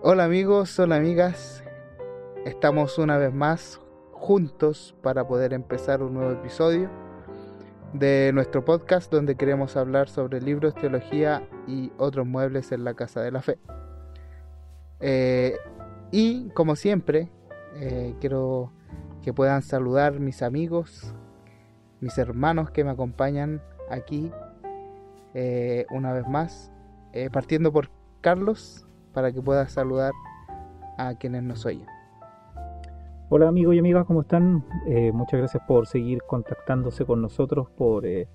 Hola amigos, hola amigas, estamos una vez más juntos para poder empezar un nuevo episodio de nuestro podcast donde queremos hablar sobre libros, teología y otros muebles en la casa de la fe. Eh, y como siempre, eh, quiero que puedan saludar mis amigos, mis hermanos que me acompañan aquí eh, una vez más, partiendo por Carlos para que pueda saludar a quienes nos oyen. Hola amigos y amigas, ¿cómo están? Eh, muchas gracias por seguir contactándose con nosotros por, eh,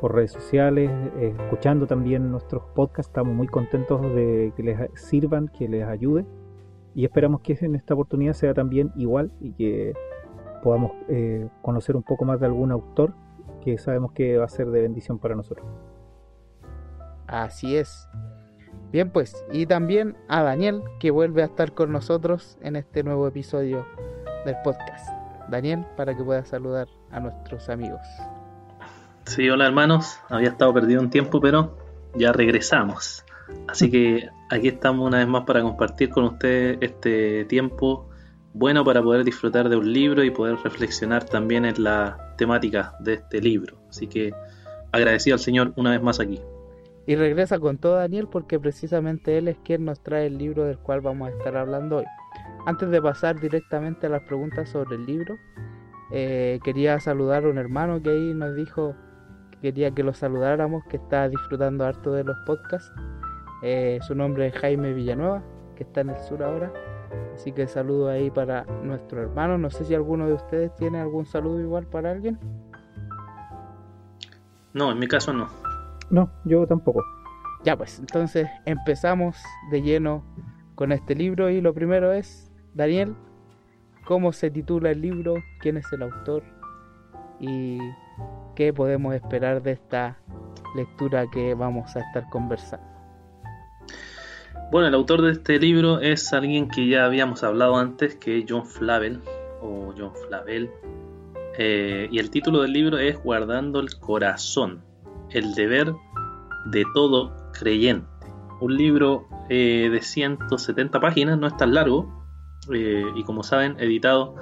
por redes sociales, eh, escuchando también nuestros podcasts. Estamos muy contentos de que les sirvan, que les ayude y esperamos que en esta oportunidad sea también igual y que podamos conocer un poco más de algún autor que sabemos que va a ser de bendición para nosotros. Así es. Bien, pues, y también a Daniel, que vuelve a estar con nosotros en este nuevo episodio del podcast. Daniel, para que pueda saludar a nuestros amigos. Sí, hola hermanos, había estado perdido un tiempo, pero ya regresamos. Así que aquí estamos una vez más para compartir con ustedes este tiempo bueno para poder disfrutar de un libro y poder reflexionar también en la temática de este libro. Así que agradecido al Señor una vez más aquí. Y regresa con todo Daniel porque precisamente él es quien nos trae el libro del cual vamos a estar hablando hoy. Antes de pasar directamente a las preguntas sobre el libro, eh, quería saludar a un hermano que ahí nos dijo que quería que lo saludáramos, que está disfrutando harto de los podcasts. Eh, su nombre es Jaime Villanueva, que está en el sur ahora. Así que saludo ahí para nuestro hermano. No sé si alguno de ustedes tiene algún saludo igual para alguien. No, en mi caso no. No, yo tampoco. Ya pues, entonces empezamos de lleno con este libro y lo primero es, Daniel, ¿cómo se titula el libro? ¿Quién es el autor? ¿Y qué podemos esperar de esta lectura que vamos a estar conversando? Bueno, el autor de este libro es alguien que ya habíamos hablado antes, que es John Flavel, o John Flavel, eh, y el título del libro es Guardando el Corazón el deber de todo creyente. Un libro eh, de 170 páginas, no es tan largo, eh, y como saben, editado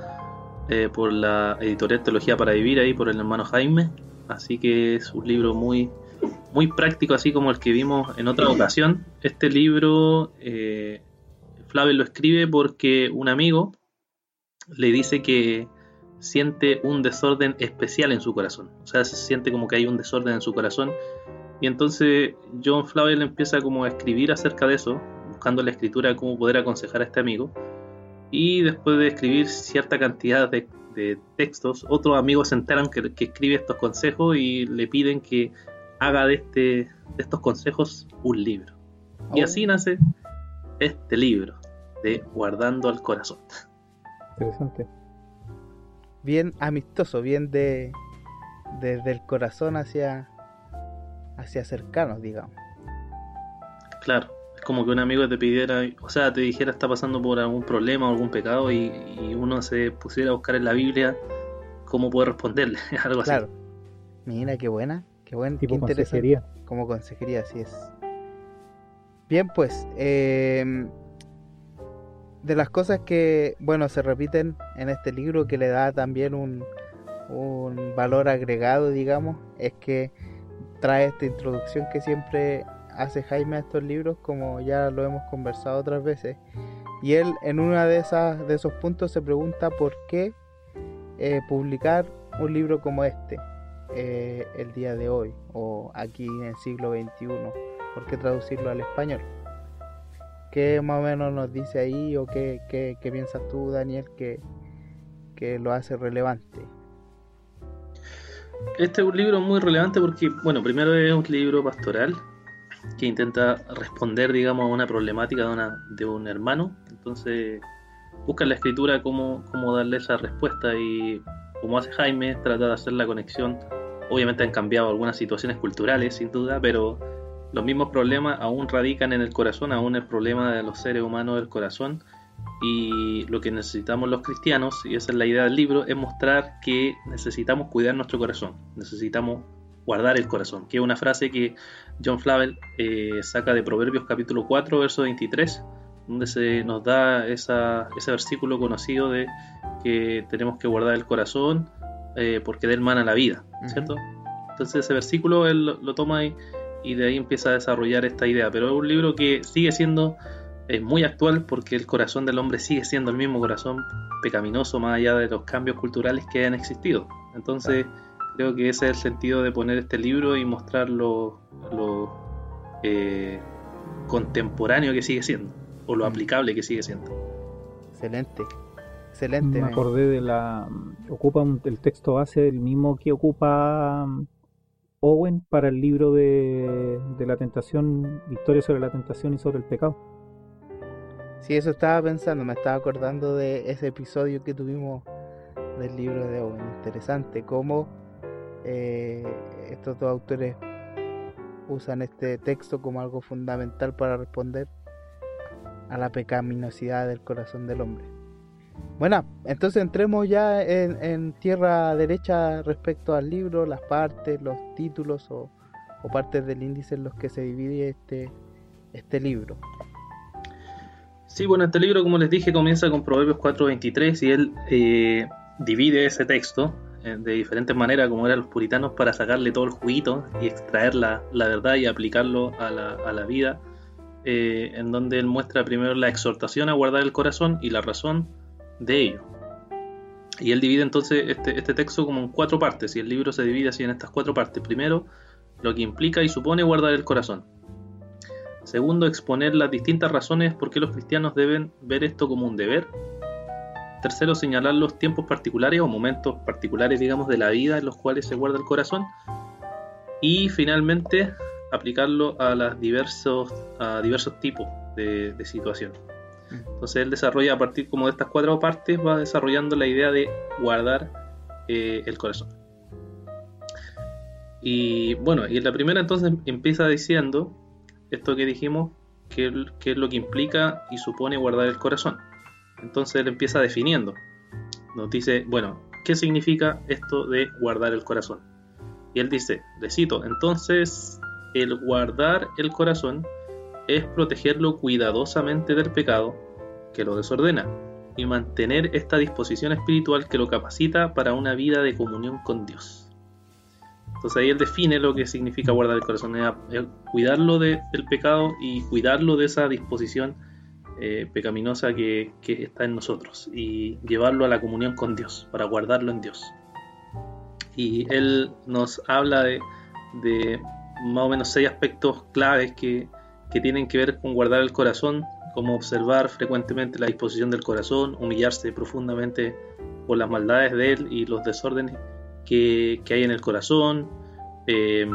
por la editorial Teología para Vivir, ahí por el hermano Jaime. Así que es un libro muy, muy práctico, así como el que vimos en otra ocasión. Este libro, Flavio lo escribe porque un amigo le dice que siente un desorden especial en su corazón. O sea, se siente como que hay un desorden en su corazón. Y entonces John Flavel empieza como a escribir acerca de eso, buscando la escritura cómo poder aconsejar a este amigo. Y después de escribir cierta cantidad de, textos, otros amigos se enteran que, escribe estos consejos y le piden que haga de, este, de estos consejos un libro. Y así oh. nace este libro de Guardando al Corazón. Interesante bien amistoso, bien de desde el corazón hacia hacia cercanos, digamos. Claro, es como que un amigo te pidiera, o sea, te dijera está pasando por algún problema o algún pecado y, uno se pusiera a buscar en la Biblia cómo poder responderle, algo así. Claro. Mira, qué buena, qué buen, tipo consejería. Como consejería, así es. Bien, pues, eh, de las cosas que, bueno, se repiten en este libro que le da también un, un valor agregado, digamos, es que trae esta introducción que siempre hace Jaime a estos libros, como ya lo hemos conversado otras veces. Y él en una de esas de esos puntos se pregunta por qué eh, publicar un libro como este eh, el día de hoy o aquí en el siglo XXI, por qué traducirlo al español. ¿Qué más o menos nos dice ahí o qué, qué, piensas tú, Daniel, que, que lo hace relevante? Este es un libro muy relevante porque, bueno, primero es un libro pastoral que intenta responder, digamos, a una problemática de, una, de un hermano. Entonces, busca en la escritura cómo, cómo darle esa respuesta y, como hace Jaime, trata de hacer la conexión. Obviamente han cambiado algunas situaciones culturales, sin duda, pero los mismos problemas aún radican en el corazón, aún el problema de los seres humanos del corazón. Y lo que necesitamos los cristianos, y esa es la idea del libro, es mostrar que necesitamos cuidar nuestro corazón, necesitamos guardar el corazón, que es una frase que John Flavel eh, saca de Proverbios capítulo 4, verso 23, donde se nos da ese versículo conocido de que tenemos que guardar el corazón eh, porque de él mana la vida, ¿cierto? Entonces ese versículo él lo, toma y, y, de ahí empieza a desarrollar esta idea, pero es un libro que sigue siendo muy actual porque el corazón del hombre sigue siendo el mismo corazón pecaminoso más allá de los cambios culturales que han existido. Entonces creo que ese es el sentido de poner este libro y mostrar lo, eh, contemporáneo que sigue siendo o lo mm. aplicable que sigue siendo. Excelente, excelente. Me acordé de la. Ocupa el texto base el mismo que ocupa um, Owen para el libro de, de la tentación, Historia sobre la tentación y sobre el pecado. Sí, eso estaba pensando, me estaba acordando de ese episodio que tuvimos del libro de Owen. Interesante, cómo eh, estos dos autores usan este texto como algo fundamental para responder a la pecaminosidad del corazón del hombre. Bueno, entonces entremos ya en, tierra derecha respecto al libro, las partes, los títulos o, partes del índice en los que se divide este, este libro. Sí, bueno, este libro, como les dije, comienza con Proverbios 4.23 y él eh, divide ese texto eh, de diferentes maneras, como eran los puritanos, para sacarle todo el juguito y extraer la, verdad y aplicarlo a la, vida, eh, en donde él muestra primero la exhortación a guardar el corazón y la razón de ello. Y él divide entonces este, este texto como en cuatro partes, y el libro se divide así en estas cuatro partes. Primero, lo que implica y supone guardar el corazón. Segundo, exponer las distintas razones por qué los cristianos deben ver esto como un deber Tercero, señalar los tiempos particulares o momentos particulares, digamos, de la vida en los cuales se guarda el corazón. Y finalmente, aplicarlo a, las diversos, a diversos tipos de, situación. Entonces él desarrolla a partir como de estas cuatro partes, va desarrollando la idea de guardar eh, el corazón. Y bueno, y en la primera entonces empieza diciendo esto que dijimos, que es lo que implica y supone guardar el corazón. Entonces él empieza definiendo. Nos dice, bueno, ¿qué significa esto de guardar el corazón? Y él dice, le cito, entonces el guardar el corazón es protegerlo cuidadosamente del pecado que lo desordena y mantener esta disposición espiritual que lo capacita para una vida de comunión con Dios. Entonces ahí él define lo que significa guardar el corazón, cuidarlo del pecado y cuidarlo de esa disposición eh, pecaminosa que, está en nosotros y llevarlo a la comunión con Dios, para guardarlo en Dios. Y él nos habla de, más o menos seis aspectos claves que, tienen que ver con guardar el corazón, como observar frecuentemente la disposición del corazón, humillarse profundamente por las maldades de él y los desórdenes que, hay en el corazón, eh,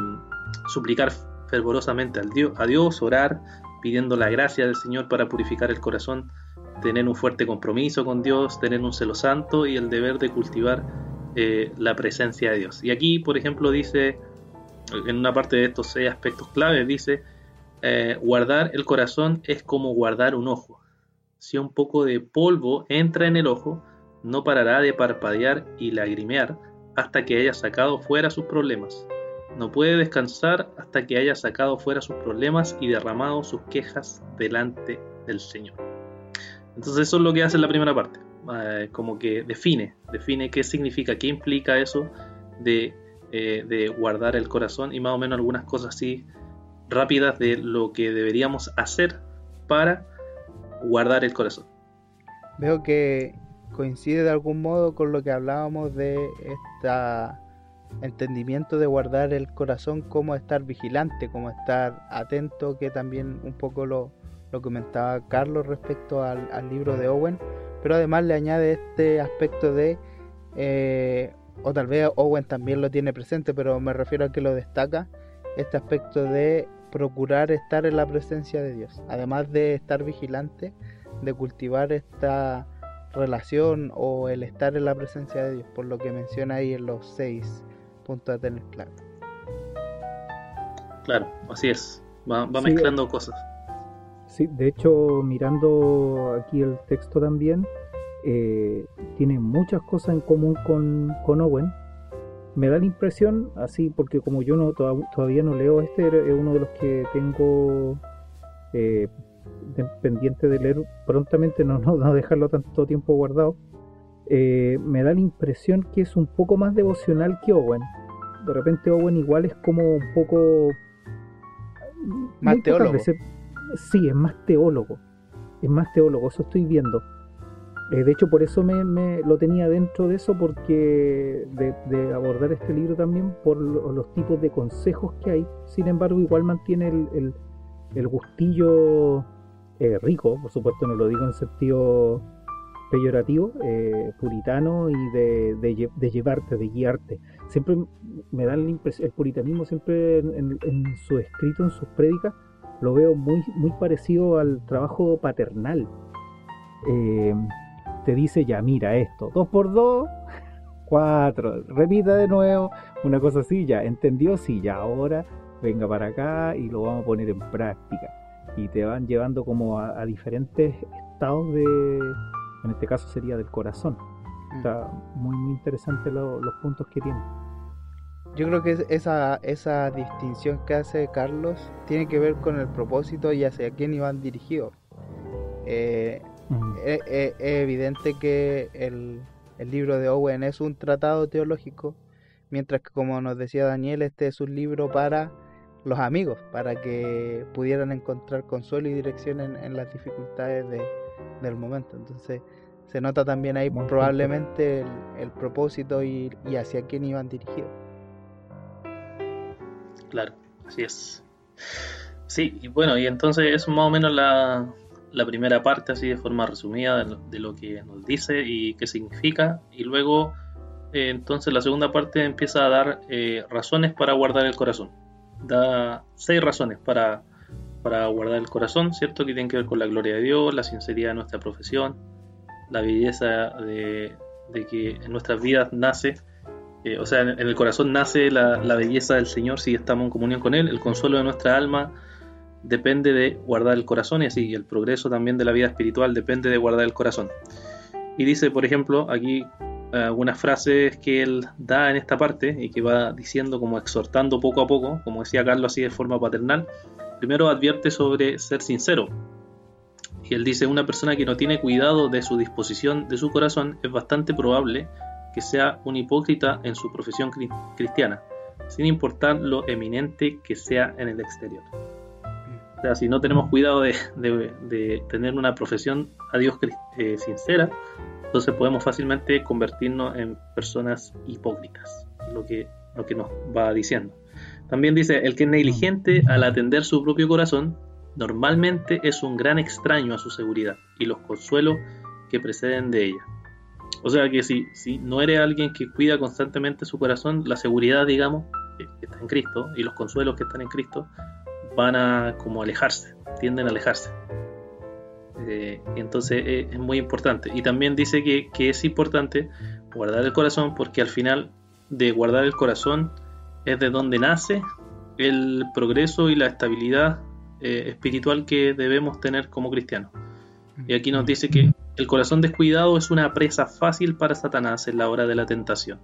suplicar fervorosamente al Dios, a Dios, orar, pidiendo la gracia del Señor para purificar el corazón, tener un fuerte compromiso con Dios, tener un celo santo y el deber de cultivar eh, la presencia de Dios. Y aquí, por ejemplo, dice, en una parte de estos seis aspectos claves, dice, eh, guardar el corazón es como guardar un ojo. Si un poco de polvo entra en el ojo, no parará de parpadear y lagrimear hasta que haya sacado fuera sus problemas. No puede descansar hasta que haya sacado fuera sus problemas y derramado sus quejas delante del Señor. Entonces eso es lo que hace en la primera parte. Eh, como que define, define qué significa, qué implica eso de, eh, de, guardar el corazón y más o menos algunas cosas así rápidas de lo que deberíamos hacer para guardar el corazón. Veo que coincide de algún modo con lo que hablábamos de esta entendimiento de guardar el corazón como estar vigilante, como estar atento, que también un poco lo, comentaba Carlos respecto al, libro de Owen, pero además le añade este aspecto de, eh, o tal vez Owen también lo tiene presente, pero me refiero a que lo destaca, este aspecto de procurar estar en la presencia de Dios, además de estar vigilante, de cultivar esta relación o el estar en la presencia de Dios, por lo que menciona ahí en los seis punto a tener claro. Claro, así es. Va, mezclando cosas. Sí, de hecho, mirando aquí el texto también, eh, tiene muchas cosas en común con, con, Owen. Me da la impresión, así, porque como yo no todavía no leo este, es uno de los que tengo eh, pendiente de leer prontamente, no, no, dejarlo tanto tiempo guardado. Eh, me da la impresión que es un poco más devocional que Owen. De repente Owen igual es como un poco... Más teólogo. sí, es más teólogo. Es más teólogo, eso estoy viendo. Eh, de hecho, por eso me, lo tenía dentro de eso, porque de, abordar este libro también por los tipos de consejos que hay. Sin embargo, igual mantiene el, el, gustillo eh, rico, por supuesto, no lo digo en sentido peyorativo, eh, puritano y de, de, llevarte, de guiarte. Siempre me da la impresión, el puritanismo siempre en, su escrito, en sus prédicas, lo veo muy, muy parecido al trabajo paternal. Te dice ya, mira esto, dos por dos, cuatro, repita de nuevo, una cosa así, ya, entendió, sí, ya, ahora venga para acá y lo vamos a poner en práctica. Y te van llevando como a, diferentes estados de, en este caso sería del corazón. Mm. Está muy, muy interesante los puntos que tiene. Yo creo que esa, esa distinción que hace Carlos tiene que ver con el propósito y hacia quién iban dirigidos. Eh, es, evidente que el, libro de Owen es un tratado teológico, mientras que como nos decía Daniel, este es un libro para los amigos, para que pudieran encontrar consuelo y dirección en, las dificultades del momento. Entonces se nota también ahí probablemente el, propósito y, y hacia quién iban dirigidos. Claro, así es. Sí, y bueno, y entonces es más o menos la, la primera parte así de forma resumida de lo, que nos dice y qué significa. Y luego eh, entonces la segunda parte empieza a dar eh, razones para guardar el corazón. Da seis razones para, para guardar el corazón cierto que tienen que ver con la gloria de Dios la sinceridad de nuestra profesión la belleza de, que en nuestras vidas nace eh, o sea en, el corazón nace la, la belleza del Señor si estamos en comunión con Él el consuelo de nuestra alma depende de guardar el corazón y así el progreso también de la vida espiritual depende de guardar el corazón. Y dice, por ejemplo, aquí algunas frases que él da en esta parte y que va diciendo como exhortando poco a poco, como decía Carlos así de forma paternal. Primero advierte sobre ser sincero. Y él dice, una persona que no tiene cuidado de su disposición de su corazón es bastante probable que sea un hipócrita en su profesión cristiana, sin importar lo eminente que sea en el exterior. O sea, si no tenemos cuidado de, tener una profesión a Dios eh, sincera, entonces podemos fácilmente convertirnos en personas hipócritas, lo que, lo que nos va diciendo. También dice, el que es negligente al atender su propio corazón, normalmente es un gran extraño a su seguridad y los consuelos que preceden de ella. O sea que si, si no eres alguien que cuida constantemente su corazón, la seguridad, digamos, que está en Cristo y los consuelos que están en Cristo, van a como alejarse, tienden a alejarse. Eh, entonces eh, es muy importante. Y también dice que, es importante guardar el corazón porque al final de guardar el corazón es de donde nace el progreso y la estabilidad eh, espiritual que debemos tener como cristianos. Y aquí nos dice que el corazón descuidado es una presa fácil para Satanás en la hora de la tentación.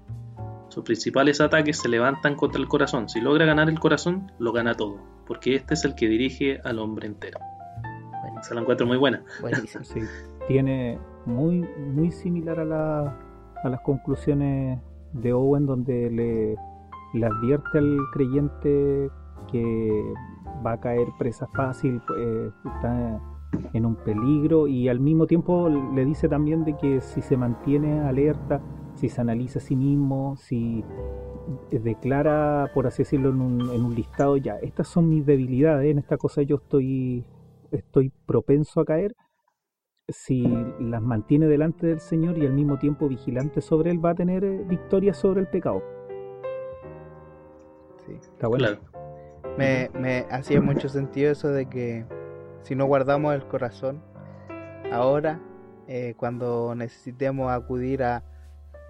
Sus principales ataques se levantan contra el corazón. Si logra ganar el corazón, lo gana todo, porque este es el que dirige al hombre entero. Se la encuentro muy buena. Sí, tiene muy, muy similar a, la, a las conclusiones de Owen, donde le, le advierte al creyente que va a caer presa fácil, pues, está en un peligro y al mismo tiempo le dice también de que si se mantiene alerta si se analiza a sí mismo, si declara, por así decirlo, en un, listado, ya, estas son mis debilidades, en esta cosa yo estoy, estoy propenso a caer, si las mantiene delante del Señor y al mismo tiempo vigilante sobre Él, va a tener eh, victoria sobre el pecado. Sí. Está bueno. Me, me hacía mucho sentido eso de que si no guardamos el corazón, ahora, eh, cuando necesitemos acudir a,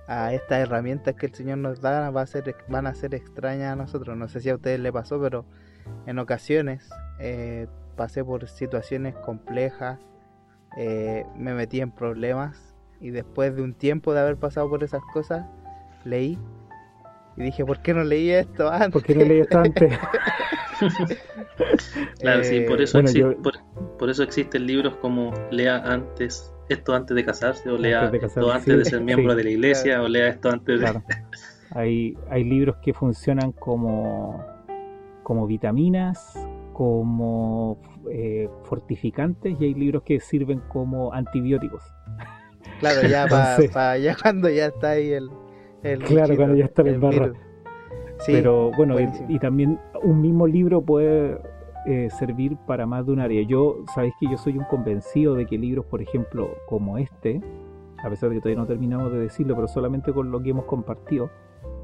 a estas herramientas que el Señor nos da va a ser, van a ser extrañas a nosotros. No sé si a ustedes les pasó, pero en ocasiones eh, pasé por situaciones complejas, eh, me metí en problemas y después de un tiempo de haber pasado por esas cosas, leí y dije, ¿por qué no leí esto antes? ¿Por qué no leí esto antes? claro, sí, por Eh, eso, bueno, exi- yo- por, por eso existen libros como lea antes esto antes de casarse o lea Antes de casarse, esto antes de ser miembro sí. de la iglesia o lea esto antes de... Claro. Hay, hay libros que funcionan como, como vitaminas, como eh, fortificantes y hay libros que sirven como antibióticos. Claro, ya para Entonces- ya cuando ya está ahí el, el Claro, cuando ya está embarra. virus. Sí, Pero bueno, y también un mismo libro puede eh, servir para más de un área. Yo, sabéis que yo soy un convencido de que libros, por ejemplo, como este, a pesar de que todavía no terminamos de decirlo, pero solamente con lo que hemos compartido,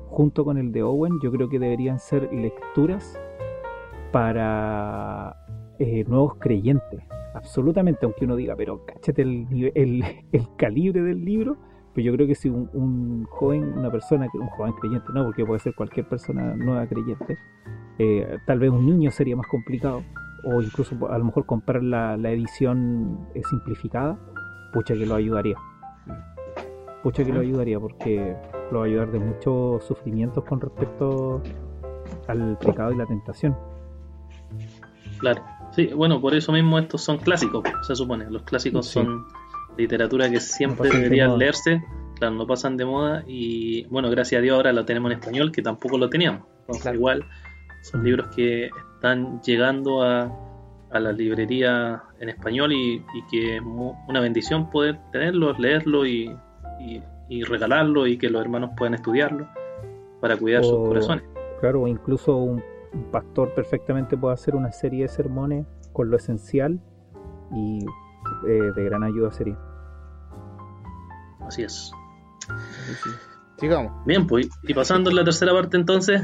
junto con el de Owen, yo creo que deberían ser lecturas para eh, nuevos creyentes. Absolutamente, aunque uno diga, pero cáchate el, el, el calibre del libro. Pero yo creo que si un, un joven, una persona, un joven creyente, no, porque puede ser cualquier persona nueva creyente, eh, tal vez un niño sería más complicado, o incluso a lo mejor comprar la, la edición eh, simplificada, pucha que lo ayudaría. Pucha que lo ayudaría porque lo va a ayudar de muchos sufrimientos con respecto al pecado y la tentación. Claro. Sí, bueno, por eso mismo estos son clásicos, se supone. Los clásicos Sí. son literatura que siempre pasan de deberían moda. leerse. Claro, no pasan de moda y bueno, gracias a Dios ahora lo tenemos en español, que tampoco lo teníamos. Entonces Claro. igual son Mm. libros que están llegando a, a la librería en español y, y que es una bendición poder tenerlos, leerlo y, y, y regalarlo y que los hermanos puedan estudiarlo para cuidar sus corazones. Claro, o incluso un pastor perfectamente puede hacer una serie de sermones con lo esencial y eh, de gran ayuda sería. Así es. Sigamos. Bien, pues, y pasando a la tercera parte entonces,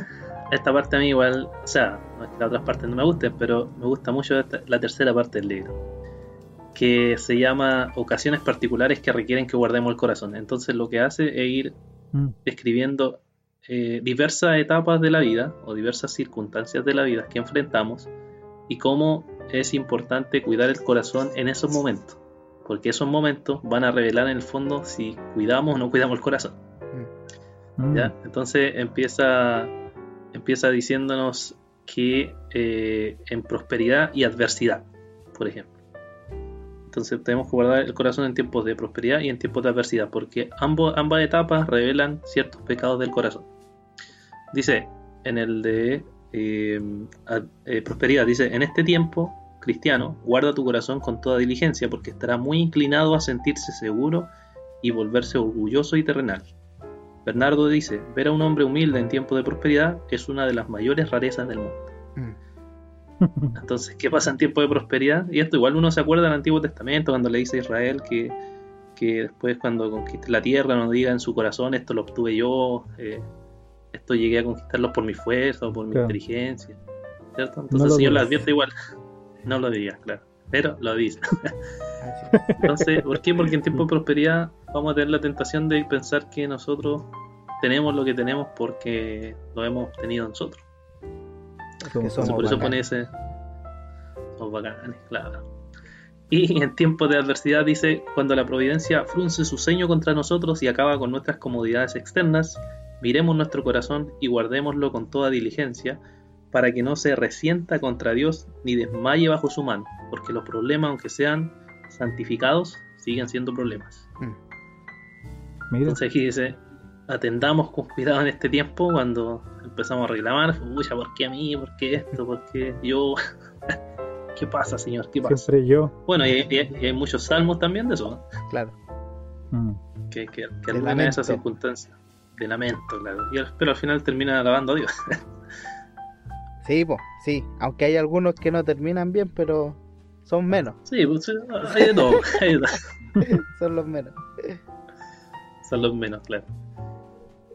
esta parte a mí igual, o sea, no es que las otras partes no me gusten, pero me gusta mucho esta- la tercera parte del libro, que se llama Ocasiones particulares que requieren que guardemos el corazón. Entonces lo que hace es ir Mm, describiendo eh, diversas etapas de la vida o diversas circunstancias de la vida que enfrentamos y cómo es importante cuidar el corazón en esos momentos, porque esos momentos van a revelar en el fondo si cuidamos o no cuidamos el corazón. mm, ¿ya? Entonces empieza, empieza diciéndonos que eh, en prosperidad y adversidad, por ejemplo. Entonces tenemos que guardar el corazón en tiempos de prosperidad y en tiempos de adversidad, porque ambos, ambas etapas revelan ciertos pecados del corazón. Dice en el de eh, eh, prosperidad, dice, en este tiempo, cristiano, guarda tu corazón con toda diligencia, porque estará muy inclinado a sentirse seguro y volverse orgulloso y terrenal. Bernardo dice, ver a un hombre humilde en tiempo de prosperidad es una de las mayores rarezas del mundo. Mm. Entonces, ¿qué pasa en tiempo de prosperidad? Y esto igual uno se acuerda del Antiguo Testamento cuando le dice a Israel que, que después cuando conquiste la tierra no diga en su corazón esto lo obtuve yo, eh, esto llegué a conquistarlo por mi fuerza o por mi Claro. inteligencia, ¿cierto? Entonces el Señor lo advierte igual, no lo diga, claro, pero lo dice. Es. Entonces, ¿por qué? Porque en tiempo de prosperidad vamos a tener la tentación de pensar que nosotros tenemos lo que tenemos porque lo hemos obtenido nosotros. somos- por eso pone ese. Somos bacanes, claro. Y en tiempos de adversidad dice: Cuando la providencia frunce su ceño contra nosotros y acaba con nuestras comodidades externas, miremos nuestro corazón y guardémoslo con toda diligencia, para que no se resienta contra Dios ni desmaye bajo su mano, porque los problemas, aunque sean santificados, siguen siendo problemas. Mira, Entonces aquí dice, atendamos con cuidado en este tiempo cuando empezamos a reclamar, uy, ¿por qué a mí? ¿Por qué esto? ¿Por qué yo? ¿Qué pasa, Señor? ¿Qué pasa? siempre yo. Bueno, y, y- y hay muchos salmos también de eso, ¿no? Claro. Mm, que, que, que esas circunstancias. De lamento, claro. Y pero al final termina alabando a Dios. Sí, po, sí. Aunque hay algunos que no terminan bien, pero son menos. sí, pues, hay de todo. hay de todo. son los menos. Son los menos, claro.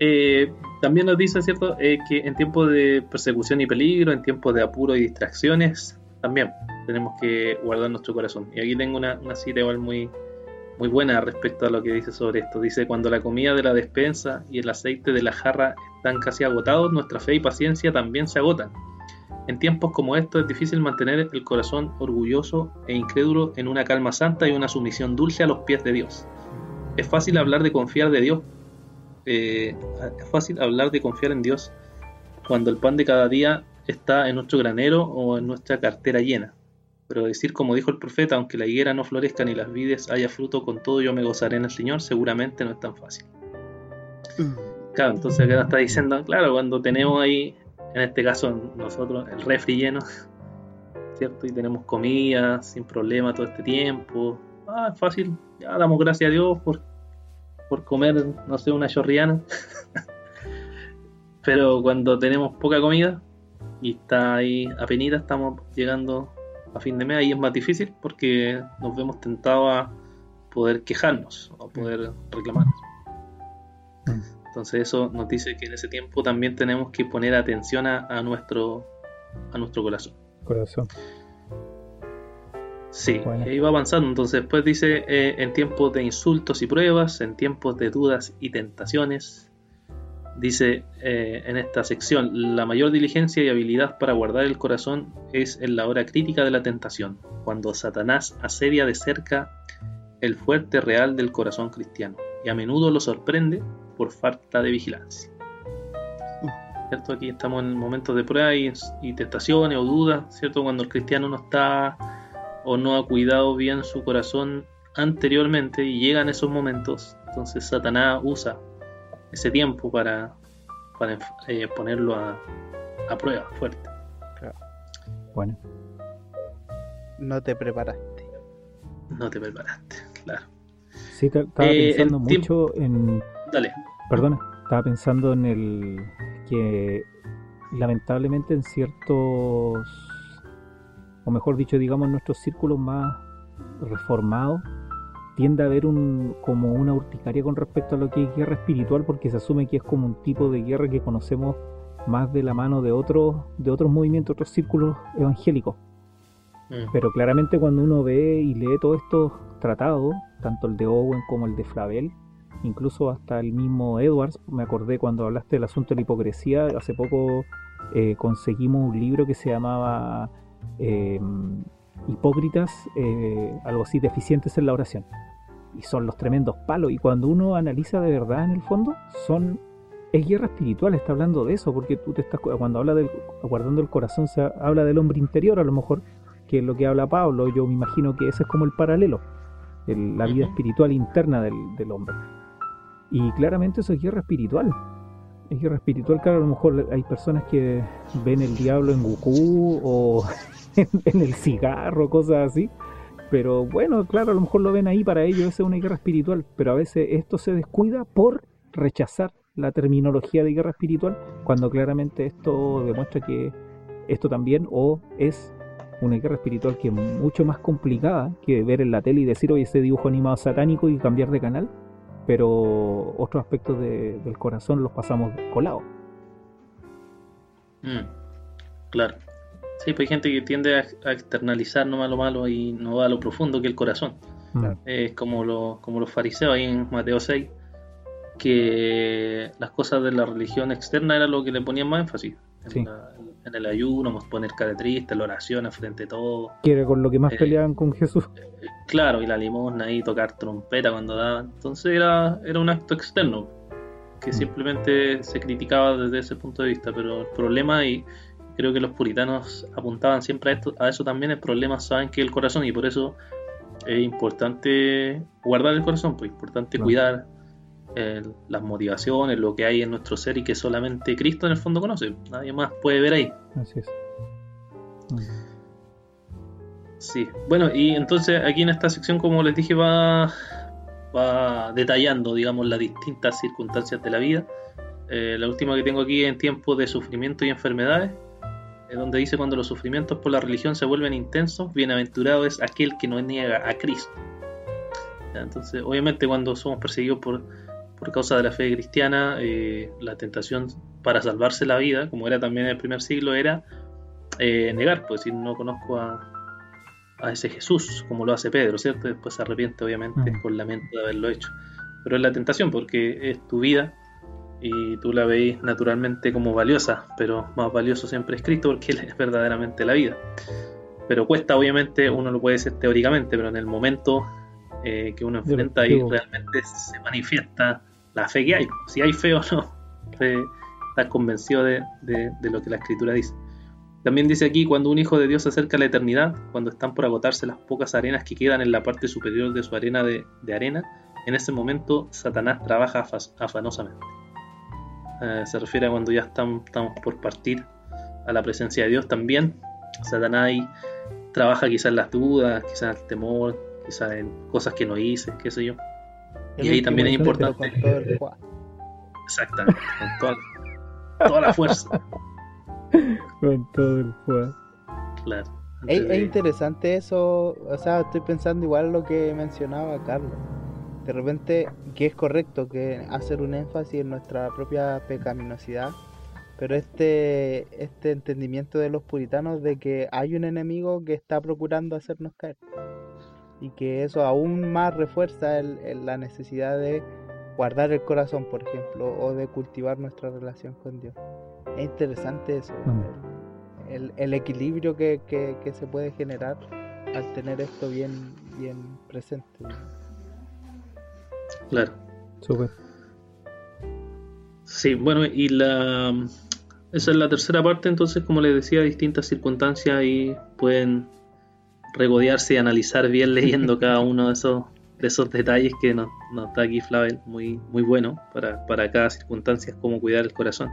Eh, también nos dice, ¿cierto?, Eh, que en tiempos de persecución y peligro, en tiempos de apuro y distracciones, también tenemos que guardar nuestro corazón. Y aquí tengo una, una cita igual muy, muy buena respecto a lo que dice sobre esto. Dice, cuando la comida de la despensa y el aceite de la jarra están casi agotados, nuestra fe y paciencia también se agotan. En tiempos como estos es difícil mantener el corazón orgulloso e incrédulo en una calma santa y una sumisión dulce a los pies de Dios. Es fácil hablar de confiar de Dios. Eh, es fácil hablar de confiar en Dios cuando el pan de cada día está en nuestro granero o en nuestra cartera llena. Pero decir como dijo el profeta, aunque la higuera no florezca ni las vides haya fruto, con todo yo me gozaré en el Señor, seguramente no es tan fácil. Mm. Claro, entonces acá está diciendo, claro, cuando tenemos ahí, en este caso nosotros, el refri lleno, ¿cierto? Y tenemos comida sin problema todo este tiempo. Ah, es fácil, ya damos gracias a Dios por, por comer, no sé, una chorriana. Pero cuando tenemos poca comida y está ahí apenita, estamos llegando a fin de mes, ahí es más difícil porque nos vemos tentados a poder quejarnos o poder reclamar. Mm. Entonces eso nos dice que en ese tiempo también tenemos que poner atención a, nuestro a nuestro corazón. Corazón. Sí, ahí va avanzando. Entonces después dice, eh, en tiempos de insultos y pruebas, en tiempos de dudas y tentaciones, dice eh, en esta sección, la mayor diligencia y habilidad para guardar el corazón es en la hora crítica de la tentación, cuando Satanás asedia de cerca el fuerte real del corazón cristiano y a menudo lo sorprende por falta de vigilancia. ¿Cierto? Aquí estamos en momentos de prueba y, tentaciones o dudas, ¿cierto? Cuando el cristiano no está o no ha cuidado bien su corazón anteriormente y llegan esos momentos, entonces Satanás usa ese tiempo para, para eh, ponerlo a, a, prueba fuerte. Bueno. No te preparaste. No te preparaste, claro. Sí, estaba eh, pensando mucho en. Dale. Perdona, estaba pensando en el que lamentablemente en ciertos, o mejor dicho, digamos, nuestros círculos más reformados, tiende a haber un, como una urticaria con respecto a lo que es guerra espiritual, porque se asume que es como un tipo de guerra que conocemos más de la mano de otros, de otros movimientos, otros círculos evangélicos. Mm. Pero claramente cuando uno ve y lee todos estos tratados, tanto el de Owen como el de Flavel, incluso hasta el mismo Edwards, me acordé cuando hablaste del asunto de la hipocresía, hace poco eh, conseguimos un libro que se llamaba eh, Hipócritas, eh, algo así, deficientes en la oración. Y son los tremendos palos, y cuando uno analiza de verdad en el fondo, son es guerra espiritual, está hablando de eso, porque tú te estás, cuando habla del guardando el corazón, se habla del hombre interior, a lo mejor, que es lo que habla Pablo, yo me imagino que ese es como el paralelo, la vida espiritual interna del, del hombre. Y claramente eso es guerra espiritual. Es guerra espiritual, claro, a lo mejor hay personas que ven el diablo en Goku o en, el cigarro, cosas así. Pero bueno, claro, a lo mejor lo ven ahí para ellos, es una guerra espiritual. Pero a veces esto se descuida por rechazar la terminología de guerra espiritual, cuando claramente esto demuestra que esto también o es una guerra espiritual que es mucho más complicada que ver en la tele y decir, oye, ese dibujo animado satánico y cambiar de canal pero otros aspectos del corazón los pasamos colados. Mm, claro. Sí, pues hay gente que tiende a, externalizar nomás lo malo y no va a lo profundo que el corazón. Mm. Es como, lo, como los fariseos ahí en Mateo 6, que las cosas de la religión externa era lo que le ponían más énfasis. En, en el ayuno, poner cara triste, la oración frente a todo. Que era con lo que más eh, peleaban con Jesús. Claro, y la limosna y tocar trompeta cuando daban. Entonces era, era un acto externo que mm. simplemente se criticaba desde ese punto de vista. Pero el problema, y creo que los puritanos apuntaban siempre a, esto, a eso también, el problema saben que el corazón, y por eso es importante guardar el corazón, pues importante cuidar las motivaciones, lo que hay en nuestro ser y que solamente Cristo en el fondo conoce. Nadie más puede ver ahí. Así es. Sí, bueno, y entonces aquí en esta sección, como les dije, va, va detallando, digamos, las distintas circunstancias de la vida. Eh, la última que tengo aquí en tiempos de sufrimiento y enfermedades, es donde dice cuando los sufrimientos por la religión se vuelven intensos, bienaventurado es aquel que no niega a Cristo. Entonces, obviamente cuando somos perseguidos por, por causa de la fe cristiana, eh, la tentación para salvarse la vida, como era también en el primer siglo, era eh, negar, pues decir, no conozco a, a ese Jesús, como lo hace Pedro, ¿cierto? Después se arrepiente, obviamente, mm. con lamento de haberlo hecho. Pero es la tentación, porque es tu vida y tú la veis naturalmente como valiosa, pero más valioso siempre es Cristo porque Él es verdaderamente la vida. Pero cuesta, obviamente, uno lo puede decir teóricamente, pero en el momento eh, que uno enfrenta ahí realmente se manifiesta la fe que hay. Si hay fe o no, estás convencido de, de lo que la Escritura dice. También dice aquí, cuando un hijo de Dios se acerca a la eternidad, cuando están por agotarse las pocas arenas que quedan en la parte superior de su arena de, arena, en ese momento Satanás trabaja afanosamente. Eh, se refiere a cuando ya estamos, por partir a la presencia de Dios también. Satanás ahí trabaja quizás en las dudas, quizás en el temor, quizás en cosas que no hice, qué sé yo. y ahí también es importante. Exactamente, con toda la fuerza. Con todo el juego. Claro. Es, interesante eso, o sea, estoy pensando igual lo que mencionaba Carlos. De repente, que es correcto que hacer un énfasis en nuestra propia pecaminosidad, pero este, este entendimiento de los puritanos de que hay un enemigo que está procurando hacernos caer y que eso aún más refuerza la necesidad de guardar el corazón, por ejemplo, o de cultivar nuestra relación con Dios. Es interesante eso, mm. el, equilibrio que, se puede generar al tener esto bien, bien presente. Claro. Súper. Sí, bueno, y la esa es la tercera parte, entonces como les decía, distintas circunstancias y pueden regodearse y analizar bien leyendo cada uno de esos, de esos detalles que nos, nos da aquí Flavel, muy, muy bueno para, para cada circunstancia, cómo cuidar el corazón.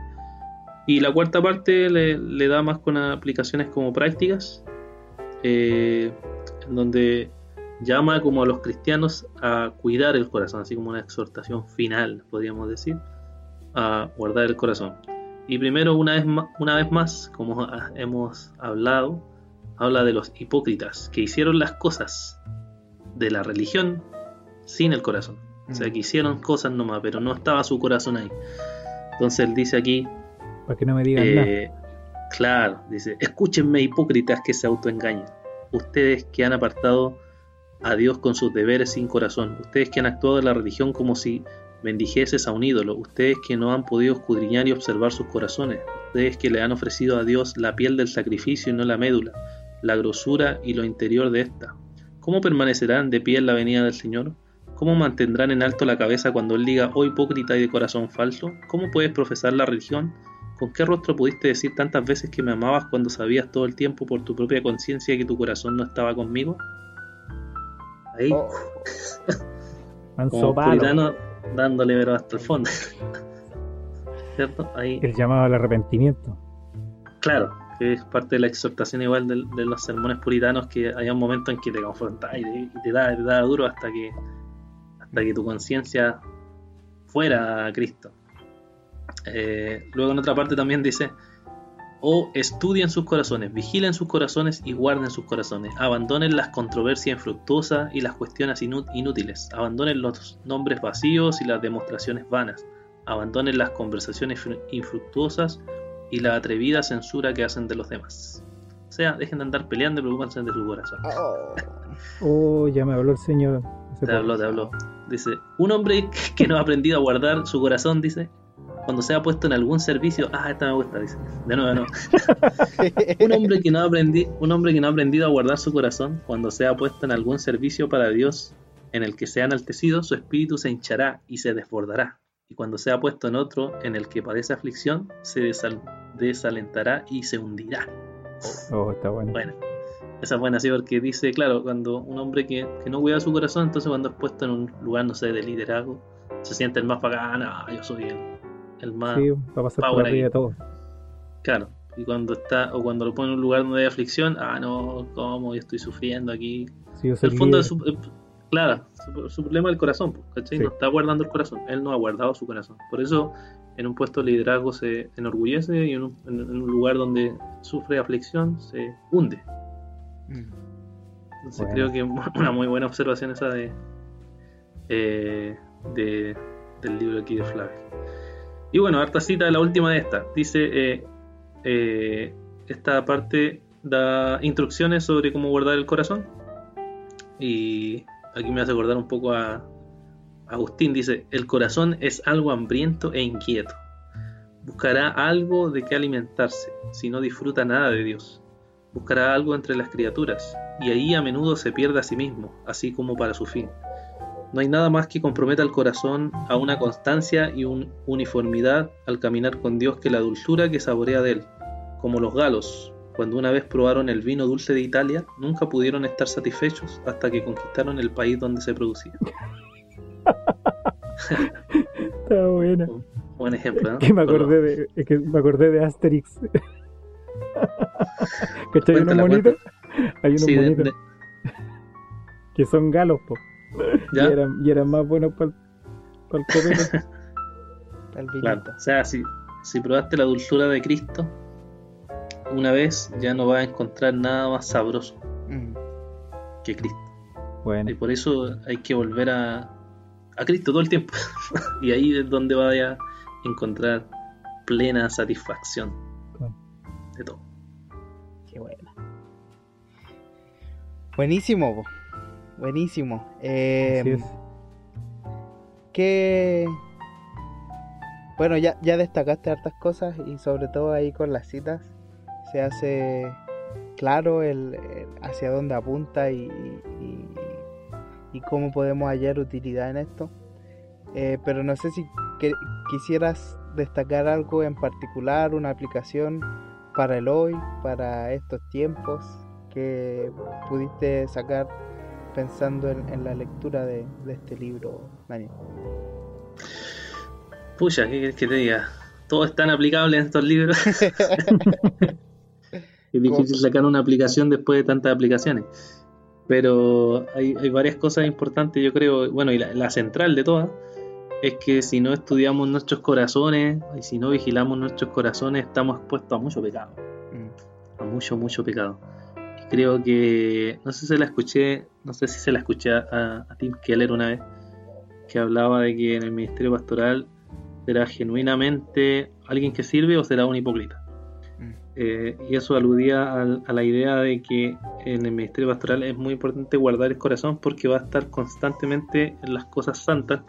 Y la cuarta parte le, da más con aplicaciones como prácticas, eh, en donde llama como a los cristianos a cuidar el corazón, así como una exhortación final, podríamos decir, a guardar el corazón. Y primero, una vez más, una vez más como hemos hablado, habla de los hipócritas que hicieron las cosas de la religión sin el corazón. O sea, mm. que hicieron cosas nomás, pero no estaba su corazón ahí. Entonces él dice aquí, que no me digan. Eh, claro, dice, escúchenme hipócritas que se autoengañan. Ustedes que han apartado a Dios con sus deberes sin corazón. Ustedes que han actuado en la religión como si bendijeses a un ídolo. Ustedes que no han podido escudriñar y observar sus corazones. Ustedes que le han ofrecido a Dios la piel del sacrificio y no la médula, la grosura y lo interior de ésta. ¿Cómo permanecerán de pie en la venida del Señor? ¿Cómo mantendrán en alto la cabeza cuando Él diga, oh hipócrita y de corazón falso? ¿Cómo puedes profesar la religión ¿Con qué rostro pudiste decir tantas veces que me amabas cuando sabías todo el tiempo por tu propia conciencia que tu corazón no estaba conmigo? Ahí. Oh. Como puritano dándole pero hasta el fondo. ¿Cierto? Ahí. El llamado al arrepentimiento. Claro, que es parte de la exhortación igual de, los sermones puritanos que hay un momento en que te confrontas y te, da, te da duro hasta que hasta que tu conciencia fuera a Cristo. Eh, luego en otra parte también dice, o estudien sus corazones, vigilen sus corazones y guarden sus corazones, abandonen las controversias infructuosas y las cuestiones inútiles, abandonen los nombres vacíos y las demostraciones vanas, abandonen las conversaciones infructuosas y la atrevida censura que hacen de los demás. O sea, dejen de andar peleando y preocuparse de su corazón. Oh. oh, ya me habló el Señor. te habló, te habló. Dice, un hombre que no ha aprendido a guardar su corazón, dice, cuando se ha puesto en algún servicio, ah, esta me gusta, dice. De nuevo, no. un, hombre que no ha un hombre que no ha aprendido a guardar su corazón, cuando se ha puesto en algún servicio para Dios en el que se ha enaltecido, su espíritu se hinchará y se desbordará. Y cuando se ha puesto en otro en el que padece aflicción, se desalentará y se hundirá. Oh, está bueno. Bueno, esa es buena, sí, porque dice, claro, cuando un hombre que, que no cuida su corazón, entonces cuando es puesto en un lugar, no sé, de liderazgo, se siente el más bacán, ah, yo soy el el más sí, va a pasar por arriba de todo. Claro, y cuando está, o cuando lo pone en un lugar donde hay aflicción, ah, no, ¿cómo? Yo estoy sufriendo aquí. Sí, el fondo de su, eh, claro, su, problema es el corazón, ¿cachai? No está guardando el corazón, él no ha guardado su corazón. Por eso, en un puesto de liderazgo se enorgullece y en un, en un lugar donde sufre aflicción se hunde. Entonces creo que una muy buena observación esa de, eh, de del libro aquí de Flavio. Y bueno, harta cita, la última de esta. Dice, eh, eh, esta parte da instrucciones sobre cómo guardar el corazón. Y aquí me hace acordar un poco a Agustín. Dice, el corazón es algo hambriento e inquieto. Buscará algo de qué alimentarse, si no disfruta nada de Dios. Buscará algo entre las criaturas, y ahí a menudo se pierde a sí mismo, así como para su fin. No hay nada más que comprometa al corazón a una constancia y una uniformidad al caminar con Dios que la dulzura que saborea de él, como los galos, cuando una vez probaron el vino dulce de Italia, nunca pudieron estar satisfechos hasta que conquistaron el país donde se producía. Está buena. Buen ejemplo, ¿no? Que me acordé de, es que me acordé de Asterix. ¿Cachai? Hay unos monitos. Hay unos Sí, de- monitos de- que son galos, po. ¿ya? Y eran, y eran más buenos para el copete. El. Claro, o sea, si, si probaste la dulzura de Cristo una vez, ya no vas a encontrar nada más sabroso Mm. que Cristo. Bueno, Y por eso hay que volver a, a Cristo todo el tiempo. y ahí es donde vaya a encontrar plena satisfacción Claro. de todo. Qué buena. Buenísimo. Buenísimo. Eh, así es. que bueno ya, ya destacaste hartas cosas y sobre todo ahí con las citas se hace claro el, el hacia dónde apunta y, y- y cómo podemos hallar utilidad en esto Eh, pero no sé si que- quisieras destacar algo en particular una aplicación para el hoy para estos tiempos que pudiste sacar pensando en, en la lectura de, de este libro, Daniel. Pucha, ¿qué quieres que te diga? Todo es tan aplicable en estos libros. es difícil sacar una aplicación después de tantas aplicaciones. Pero hay, hay varias cosas importantes, yo creo. Bueno, y la, la central de todas es que si no estudiamos nuestros corazones y si no vigilamos nuestros corazones, estamos expuestos a mucho pecado. Mm, a mucho, mucho pecado. Creo que, no sé si se la escuché, no sé si se la escuché a, a Tim Keller una vez, que hablaba de que en el ministerio pastoral será genuinamente alguien que sirve o será un hipócrita. mm, Eh, y eso aludía al- a, la idea de que en el ministerio pastoral es muy importante guardar el corazón porque va a estar constantemente en las cosas santas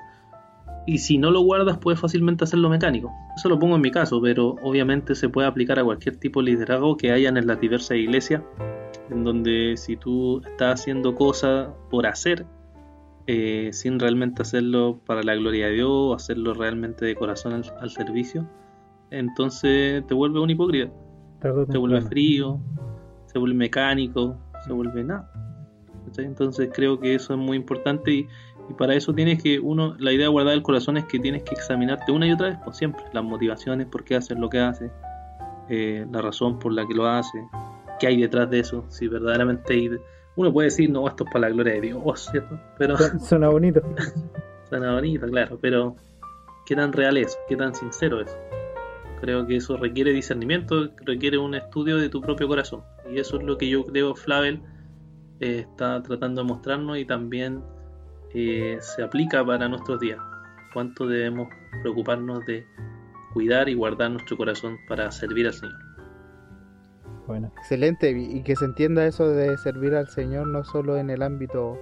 y si no lo guardas puedes fácilmente hacerlo mecánico. Eso lo pongo en mi caso, pero obviamente se puede aplicar a cualquier tipo de liderazgo que hayan en las diversas iglesias, en donde si tú estás haciendo cosas por hacer, eh, sin realmente hacerlo para la gloria de Dios, hacerlo realmente de corazón al, al servicio, entonces te vuelve un hipócrita o se vuelve frío, se vuelve mecánico, se vuelve nada. Entonces creo que eso es muy importante y, y para eso tienes que, uno, la idea de guardar el corazón es que tienes que examinarte una y otra vez, por siempre, las motivaciones, por qué haces lo que haces, eh, la razón por la que lo haces, qué hay detrás de eso, si verdaderamente hay... Uno puede decir, no, esto es para la gloria de Dios, ¿cierto? Pero Su- Suena bonito. suena bonito, claro, pero ¿qué tan real es? ¿Qué tan sincero es? Creo que eso requiere discernimiento, requiere un estudio de tu propio corazón. Y eso es lo que yo creo Flavel eh, está tratando de mostrarnos y también eh, se aplica para nuestros días. Cuánto debemos preocuparnos de cuidar y guardar nuestro corazón para servir al Señor. Bueno, Excelente, y que se entienda eso de servir al Señor no solo en el ámbito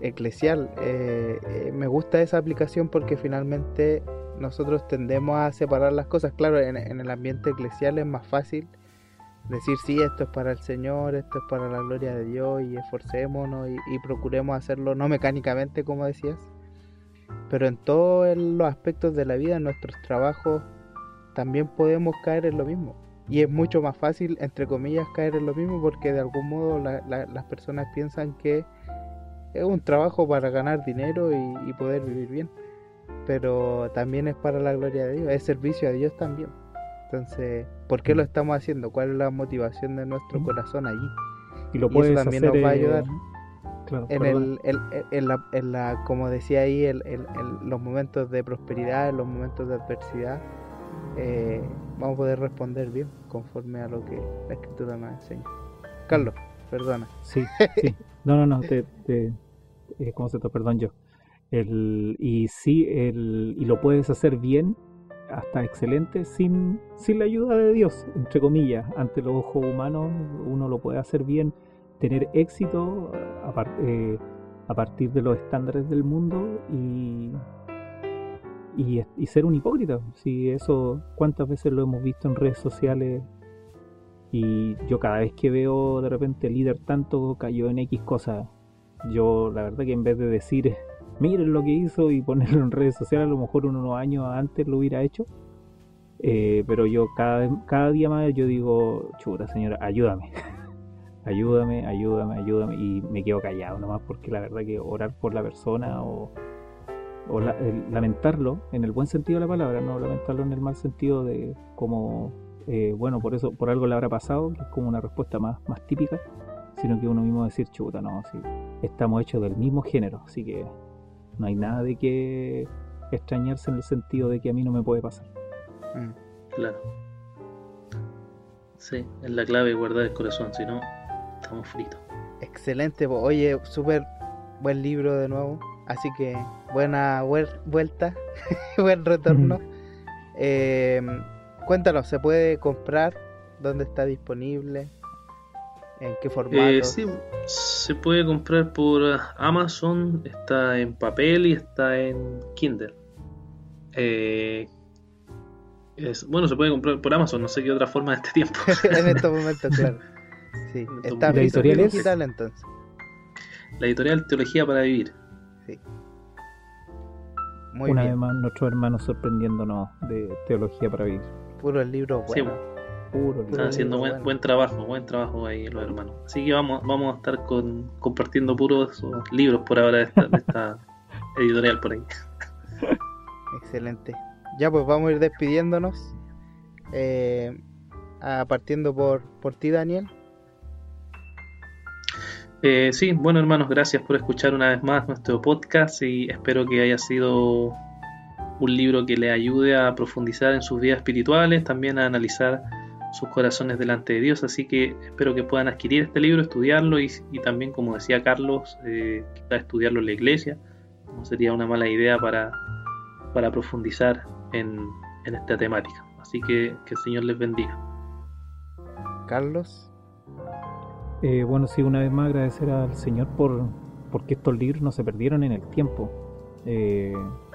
eclesial. Eh, eh, me gusta esa aplicación porque finalmente nosotros tendemos a separar las cosas. Claro, en, en el ambiente eclesial es más fácil decir, sí, esto es para el Señor, esto es para la gloria de Dios y esforcémonos y, y procuremos hacerlo no mecánicamente, como decías, pero en todos los aspectos de la vida, en nuestros trabajos, también podemos caer en lo mismo. Y es mucho más fácil, entre comillas, caer en lo mismo porque de algún modo la- la- las personas piensan que es un trabajo para ganar dinero y, y poder vivir bien. Pero también es para la gloria de Dios, es servicio a Dios también. Entonces, ¿por qué lo estamos haciendo? ¿Cuál es la motivación de nuestro Mm. corazón allí? y lo Y eso puedes también hacer. nos va a eh, ayudar. Claro, En, el, el- en, la, en la- como decía ahí, el- los momentos de prosperidad, en los momentos de adversidad, eh, vamos a poder responder bien conforme a lo que la escritura nos enseña. Carlos, perdona. Sí, sí. No, no, no, te, te- eh, ¿cómo se te perdón yo? El, y sí, el, y lo puedes hacer bien, hasta excelente, sin, sin la ayuda de Dios, entre comillas. Ante los ojos humanos, uno lo puede hacer bien, tener éxito a, par- eh, a partir de los estándares del mundo y, y, ser un hipócrita. Si eso, cuántas veces lo hemos visto en redes sociales y yo cada vez que veo de repente líder tanto cayó en X cosas, yo la verdad que en vez de decir miren lo que hizo y ponerlo en redes sociales, a lo mejor unos años antes lo hubiera hecho. Eh, pero yo cada, cada día más yo digo, chuta señora, ayúdame. ayúdame, ayúdame, ayúdame. Y me quedo callado nomás porque la verdad que orar por la persona o, o lamentarlo en el buen sentido de la palabra, no lamentarlo en el mal sentido de como, eh, bueno, por eso, por algo le habrá pasado, que es como una respuesta más, más típica, sino que uno mismo decir, chuta, no, sí, estamos hechos del mismo género, así que no hay nada de que extrañarse en el sentido de que a mí no me puede pasar. Mm, claro. Sí, es la clave guardar el corazón, si no, estamos fritos. Excelente, oye, súper buen libro de nuevo, así que buena vuelta, buen retorno. Eh, cuéntanos, ¿se puede comprar? ¿Dónde está disponible? ¿En qué formato? Eh, sí, se puede comprar por Amazon, está en papel y está en Kindle. Eh, bueno, se puede comprar por Amazon, no sé qué otra forma de este tiempo. en estos momentos, claro. Sí, está ¿La editorial digital entonces. La editorial Teología para Vivir. Sí. Muy Una vez más, nuestros hermanos sorprendiéndonos de Teología para Vivir. Puro el libro bueno. Están haciendo buen, buen, trabajo, buen trabajo ahí los hermanos. Así que vamos, vamos a estar con, compartiendo puros libros por ahora de esta, editorial por ahí. Excelente. Ya pues vamos a ir despidiéndonos. Eh, partiendo por, por ti, Daniel. Eh, sí, bueno hermanos, gracias por escuchar una vez más nuestro podcast y espero que haya sido un libro que le ayude a profundizar en sus vidas espirituales, también a analizar sus corazones delante de Dios. Así que espero que puedan adquirir este libro, estudiarlo y, también, como decía Carlos, eh, estudiarlo en la iglesia. No sería una mala idea para, para profundizar en, esta temática. Así que que el Señor les bendiga. Carlos. Eh, bueno, sí, una vez más agradecer al Señor por porque estos libros no se perdieron en el tiempo. Eh,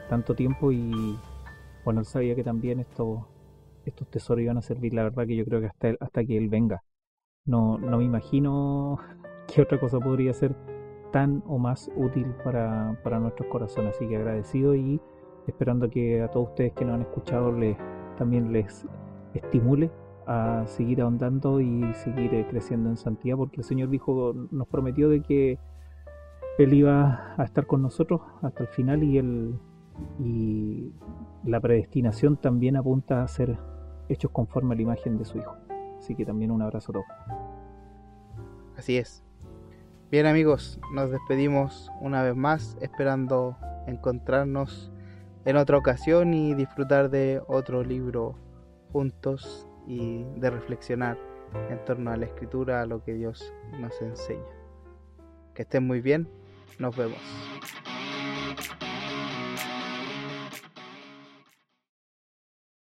tanto tiempo y bueno, él sabía que también esto estos tesoros iban a servir, la verdad que yo creo que hasta, hasta que Él venga. No, no me imagino qué otra cosa podría ser tan o más útil para, para nuestros corazones. Así que agradecido y esperando que a todos ustedes que nos han escuchado les, también les estimule a seguir ahondando y seguir eh, creciendo en santidad, porque el Señor dijo, nos prometió de que Él iba a estar con nosotros hasta el final y, el, y la predestinación también apunta a ser hechos conforme a la imagen de su Hijo. Así que también un abrazo a todos. Así es. Bien amigos, nos despedimos una vez más esperando encontrarnos en otra ocasión y disfrutar de otro libro juntos y de reflexionar en torno a la escritura, a lo que Dios nos enseña. Que estén muy bien, nos vemos.